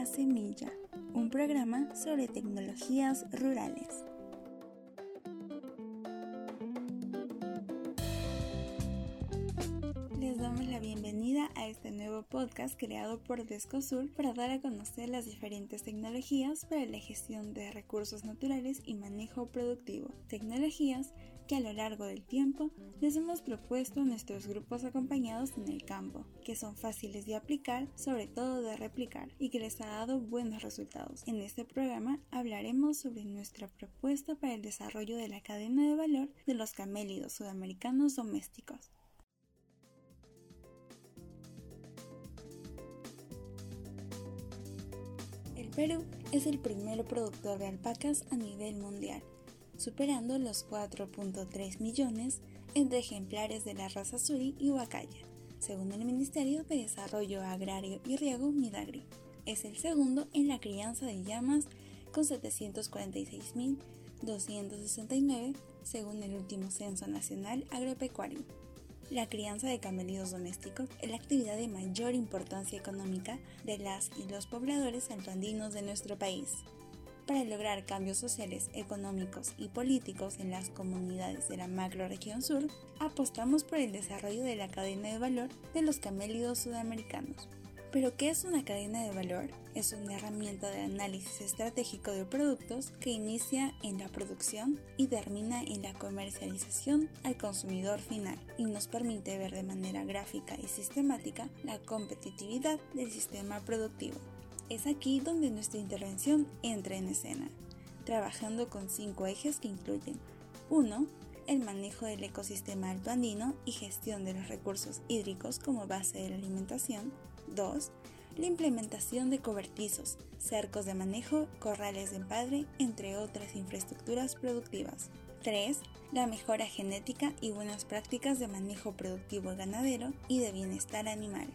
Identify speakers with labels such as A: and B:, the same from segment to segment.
A: La Semilla, un programa sobre tecnologías rurales. Este nuevo podcast creado por Descosur para dar a conocer las diferentes tecnologías para la gestión de recursos naturales y manejo productivo. Tecnologías que a lo largo del tiempo les hemos propuesto a nuestros grupos acompañados en el campo, que son fáciles de aplicar, sobre todo de replicar, y que les ha dado buenos resultados. En este programa hablaremos sobre nuestra propuesta para el desarrollo de la cadena de valor de los camélidos sudamericanos domésticos. Perú es el primer productor de alpacas a nivel mundial, superando los 4.3 millones entre ejemplares de la raza Suri y Huacaya, según el Ministerio de Desarrollo Agrario y Riego Midagri. Es el segundo en la crianza de llamas con 746.269 según el último Censo Nacional Agropecuario. La crianza de camellidos domésticos es la actividad de mayor importancia económica de las y los pobladores altoandinos de nuestro país. Para lograr cambios sociales, económicos y políticos en las comunidades de la macroregión sur, apostamos por el desarrollo de la cadena de valor de los camélidos sudamericanos. ¿Pero qué es una cadena de valor? Es una herramienta de análisis estratégico de productos que inicia en la producción y termina en la comercialización al consumidor final y nos permite ver de manera gráfica y sistemática la competitividad del sistema productivo. Es aquí donde nuestra intervención entra en escena, trabajando con cinco ejes que incluyen 1 el manejo del ecosistema altoandino y gestión de los recursos hídricos como base de la alimentación. 2. La implementación de cobertizos, cercos de manejo, corrales de empadre, entre otras infraestructuras productivas. 3. La mejora genética y buenas prácticas de manejo productivo ganadero y de bienestar animal.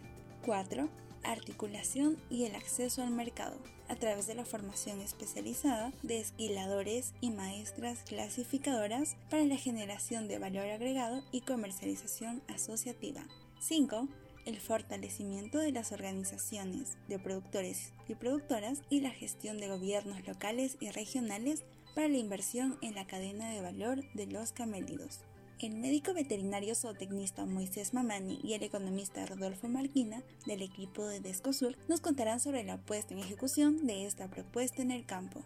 A: 4 articulación y el acceso al mercado, a través de la formación especializada de esquiladores y maestras clasificadoras para la generación de valor agregado y comercialización asociativa. 5 el fortalecimiento de las organizaciones de productores y productoras y la gestión de gobiernos locales y regionales para la inversión en la cadena de valor de los camélidos. El médico veterinario zootecnista Moisés Mamani y el economista Rodolfo Marquina del equipo de Descosur nos contarán sobre la puesta en ejecución de esta propuesta en el campo.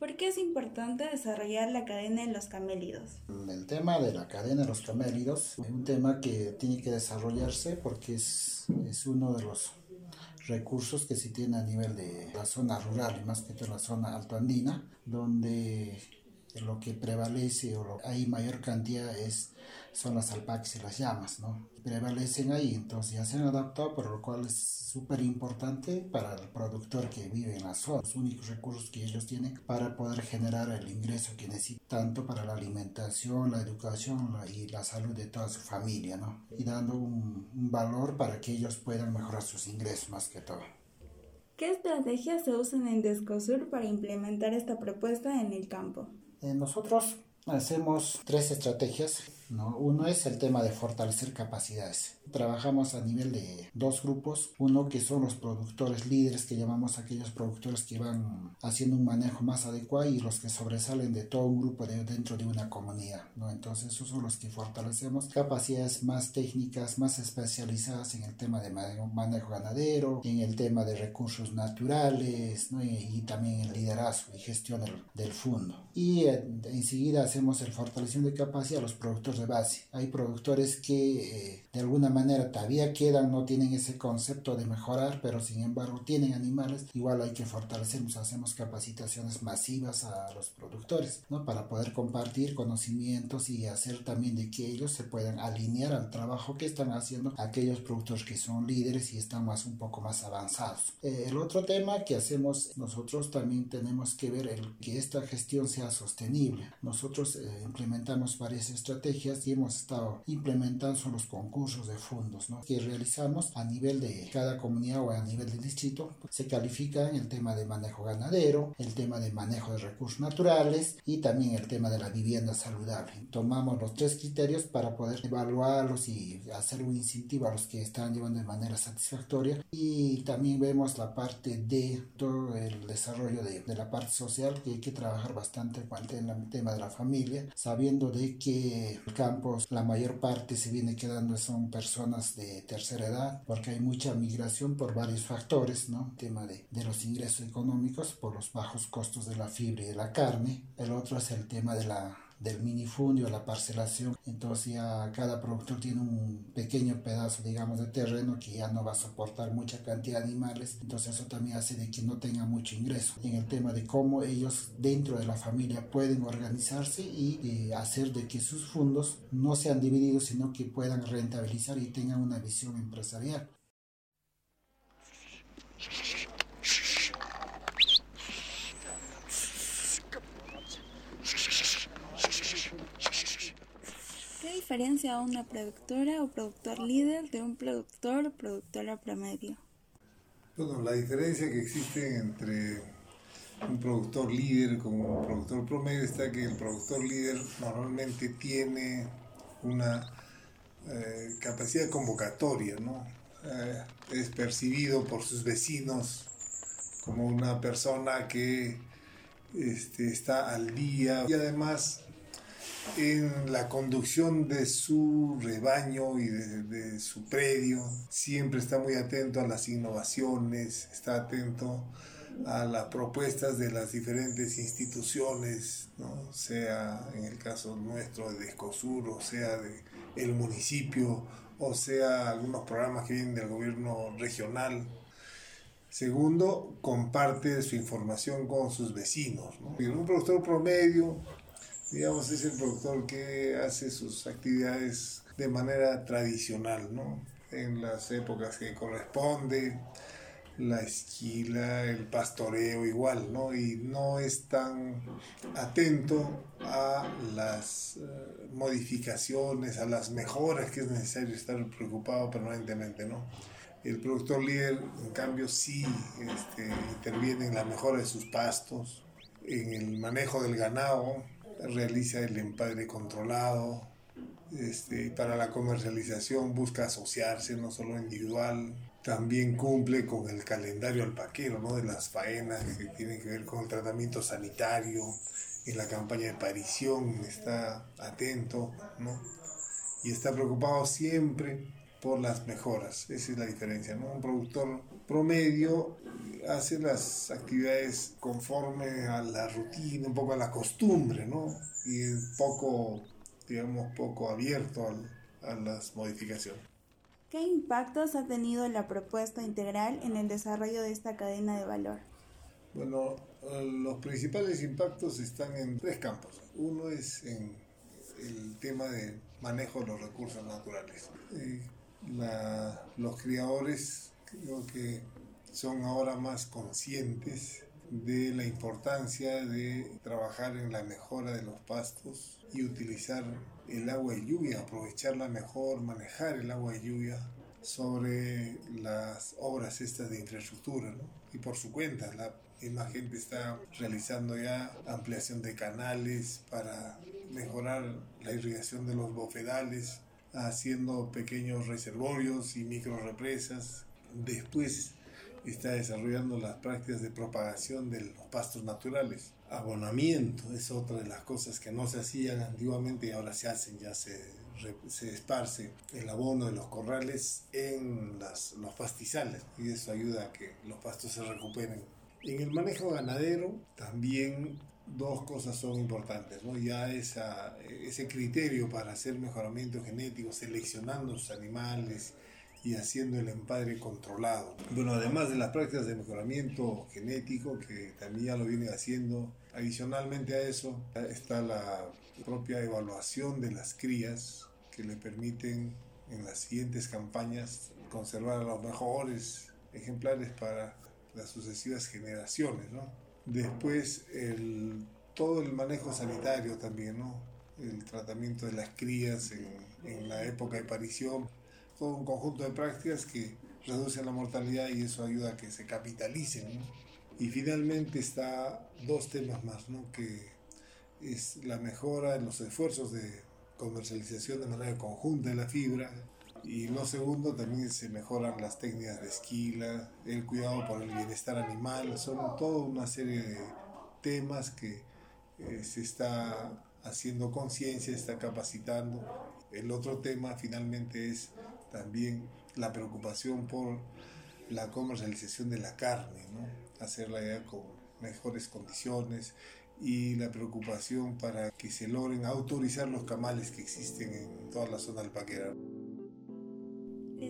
A: ¿Por qué es importante desarrollar la cadena de los camélidos?
B: El tema de la cadena de los camélidos es un tema que tiene que desarrollarse porque es, es uno de los recursos que se tiene a nivel de la zona rural y más que todo la zona altoandina, donde lo que prevalece o lo, hay mayor cantidad es, son las alpacas y las llamas, ¿no? Prevalecen ahí, entonces ya se han adaptado, por lo cual es súper importante para el productor que vive en la zona, los únicos recursos que ellos tienen para poder generar el ingreso que necesitan, tanto para la alimentación, la educación y la salud de toda su familia, ¿no? Y dando un, un valor para que ellos puedan mejorar sus ingresos más que todo.
A: ¿Qué estrategias se usan en Descosur para implementar esta propuesta en el campo?
B: Eh, nosotros hacemos tres estrategias. ¿No? Uno es el tema de fortalecer capacidades. Trabajamos a nivel de dos grupos. Uno que son los productores líderes, que llamamos aquellos productores que van haciendo un manejo más adecuado y los que sobresalen de todo un grupo de, dentro de una comunidad. ¿no? Entonces esos son los que fortalecemos capacidades más técnicas, más especializadas en el tema de manejo, ganadero, en el tema de recursos naturales ¿no? y, también el liderazgo y gestión del, fondo. Y eh, enseguida hacemos el fortalecimiento de capacidad a los productores de base. Hay productores que eh, de alguna manera todavía quedan, no tienen ese concepto de mejorar, pero sin embargo tienen animales. Igual hay que fortalecernos, hacemos capacitaciones masivas a los productores, ¿no? Para poder compartir conocimientos y hacer también de que ellos se puedan alinear al trabajo que están haciendo aquellos productores que son líderes y están más un poco más avanzados. Eh, el otro tema que hacemos nosotros también tenemos que ver el que esta gestión sea sostenible. Nosotros eh, implementamos varias estrategias estrategias y hemos estado implementando son los concursos de fondos que realizamos a nivel de cada comunidad o a nivel del distrito. Se califican el tema de manejo ganadero, el tema de manejo de recursos naturales y también el tema de la vivienda saludable. Tomamos los tres criterios para poder evaluarlos y hacer un incentivo a los que están llevando de manera satisfactoria y también vemos la parte de todo el desarrollo de, de la parte social que hay que trabajar bastante con el tema de la familia, sabiendo de que el campo la mayor parte se viene quedando son personas de tercera edad, porque hay mucha migración por varios factores, ¿no? El tema de, de los ingresos económicos por los bajos costos de la fibra y de la carne. El otro es el tema de la del minifundio, la parcelación. Entonces ya cada productor tiene un pequeño pedazo, digamos, de terreno que ya no va a soportar mucha cantidad de animales. Entonces eso también hace de que no tenga mucho ingreso. En el tema de cómo ellos dentro de la familia pueden organizarse y eh, hacer de que sus fondos no sean divididos, sino que puedan rentabilizar y tengan una visión empresarial.
A: Diferencia a una productora o productor líder de un productor o productora promedio?
C: Bueno, la diferencia que existe entre un productor líder como un productor promedio está que el productor líder normalmente tiene una eh, capacidad convocatoria, ¿no? Eh, es percibido por sus vecinos como una persona que este, está al día y además en la conducción de su rebaño y de, su predio. Siempre está muy atento a las innovaciones, está atento a las propuestas de las diferentes instituciones, ¿no? sea en el caso nuestro de Descosur, o sea de el municipio, o sea algunos programas que vienen del gobierno regional. Segundo, comparte su información con sus vecinos. ¿no? Un productor promedio digamos, es el productor que hace sus actividades de manera tradicional, ¿no? En las épocas que corresponde, la esquila, el pastoreo igual, ¿no? Y no es tan atento a las eh, modificaciones, a las mejoras que es necesario estar preocupado permanentemente, ¿no? El productor líder, en cambio, sí este, interviene en la mejora de sus pastos, en el manejo del ganado, realiza el empadre controlado, este, para la comercialización busca asociarse, no solo individual, también cumple con el calendario alpaquero, ¿no? de las faenas que tienen que ver con el tratamiento sanitario, en la campaña de aparición está atento, ¿no? y está preocupado siempre por las mejoras. Esa es la diferencia. ¿no? Un productor promedio hace las actividades conforme a la rutina, un poco a la costumbre, ¿no? Y un poco, digamos, poco abierto a las modificaciones.
A: ¿Qué impactos ha tenido la propuesta integral en el desarrollo de esta cadena de valor?
C: Bueno, los principales impactos están en tres campos. Uno es en el tema de manejo de los recursos naturales. Eh, los criadores creo que son ahora más conscientes de la importancia de trabajar en la mejora de los pastos y utilizar el agua de lluvia, aprovecharla mejor, manejar el agua de lluvia sobre las obras estas de infraestructura, Y por su cuenta, la misma gente está realizando ya ampliación de canales para mejorar la irrigación de los bofedales, haciendo pequeños reservorios y micro represas. Después está desarrollando las prácticas de propagación de los pastos naturales. Abonamiento es otra de las cosas que no se hacían antiguamente y ahora se hacen, ya se, se esparce el abono de los corrales en las, los pastizales y eso ayuda a que los pastos se recuperen. En el manejo ganadero también dos cosas son importantes, ¿no? Ya esa, ese criterio para hacer mejoramiento genético, seleccionando sus animales, y haciendo el empadre controlado. Bueno, además de las prácticas de mejoramiento genético, que también ya lo viene haciendo, adicionalmente a eso está la propia evaluación de las crías que le permiten en las siguientes campañas conservar a los mejores ejemplares para las sucesivas generaciones, ¿no? Después el, todo el manejo sanitario también, ¿no? el tratamiento de las crías en, en la época de parición, todo un conjunto de prácticas que reducen la mortalidad y eso ayuda a que se capitalicen. Y finalmente está dos temas más, ¿no? que es la mejora en los esfuerzos de comercialización de manera conjunta de la fibra, y lo segundo, también se mejoran las técnicas de esquila, el cuidado por el bienestar animal, son toda una serie de temas que eh, se está haciendo conciencia, está capacitando. El otro tema finalmente es también la preocupación por la comercialización de la carne, ¿no? hacerla ya con mejores condiciones y la preocupación para que se logren autorizar los camales que existen en toda la zona alpaquera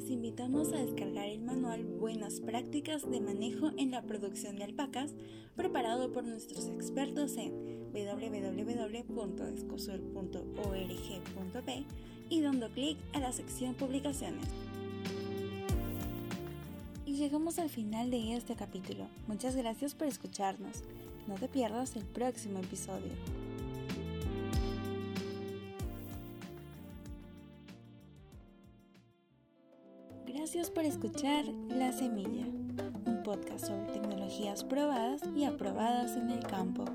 A: invitamos a descargar el manual Buenas Prácticas de Manejo en la Producción de Alpacas, preparado por nuestros expertos en www.escosur.org.p y dando clic a la sección Publicaciones. Y llegamos al final de este capítulo. Muchas gracias por escucharnos. No te pierdas el próximo episodio. Gracias por escuchar La Semilla, un podcast sobre tecnologías probadas y aprobadas en el campo.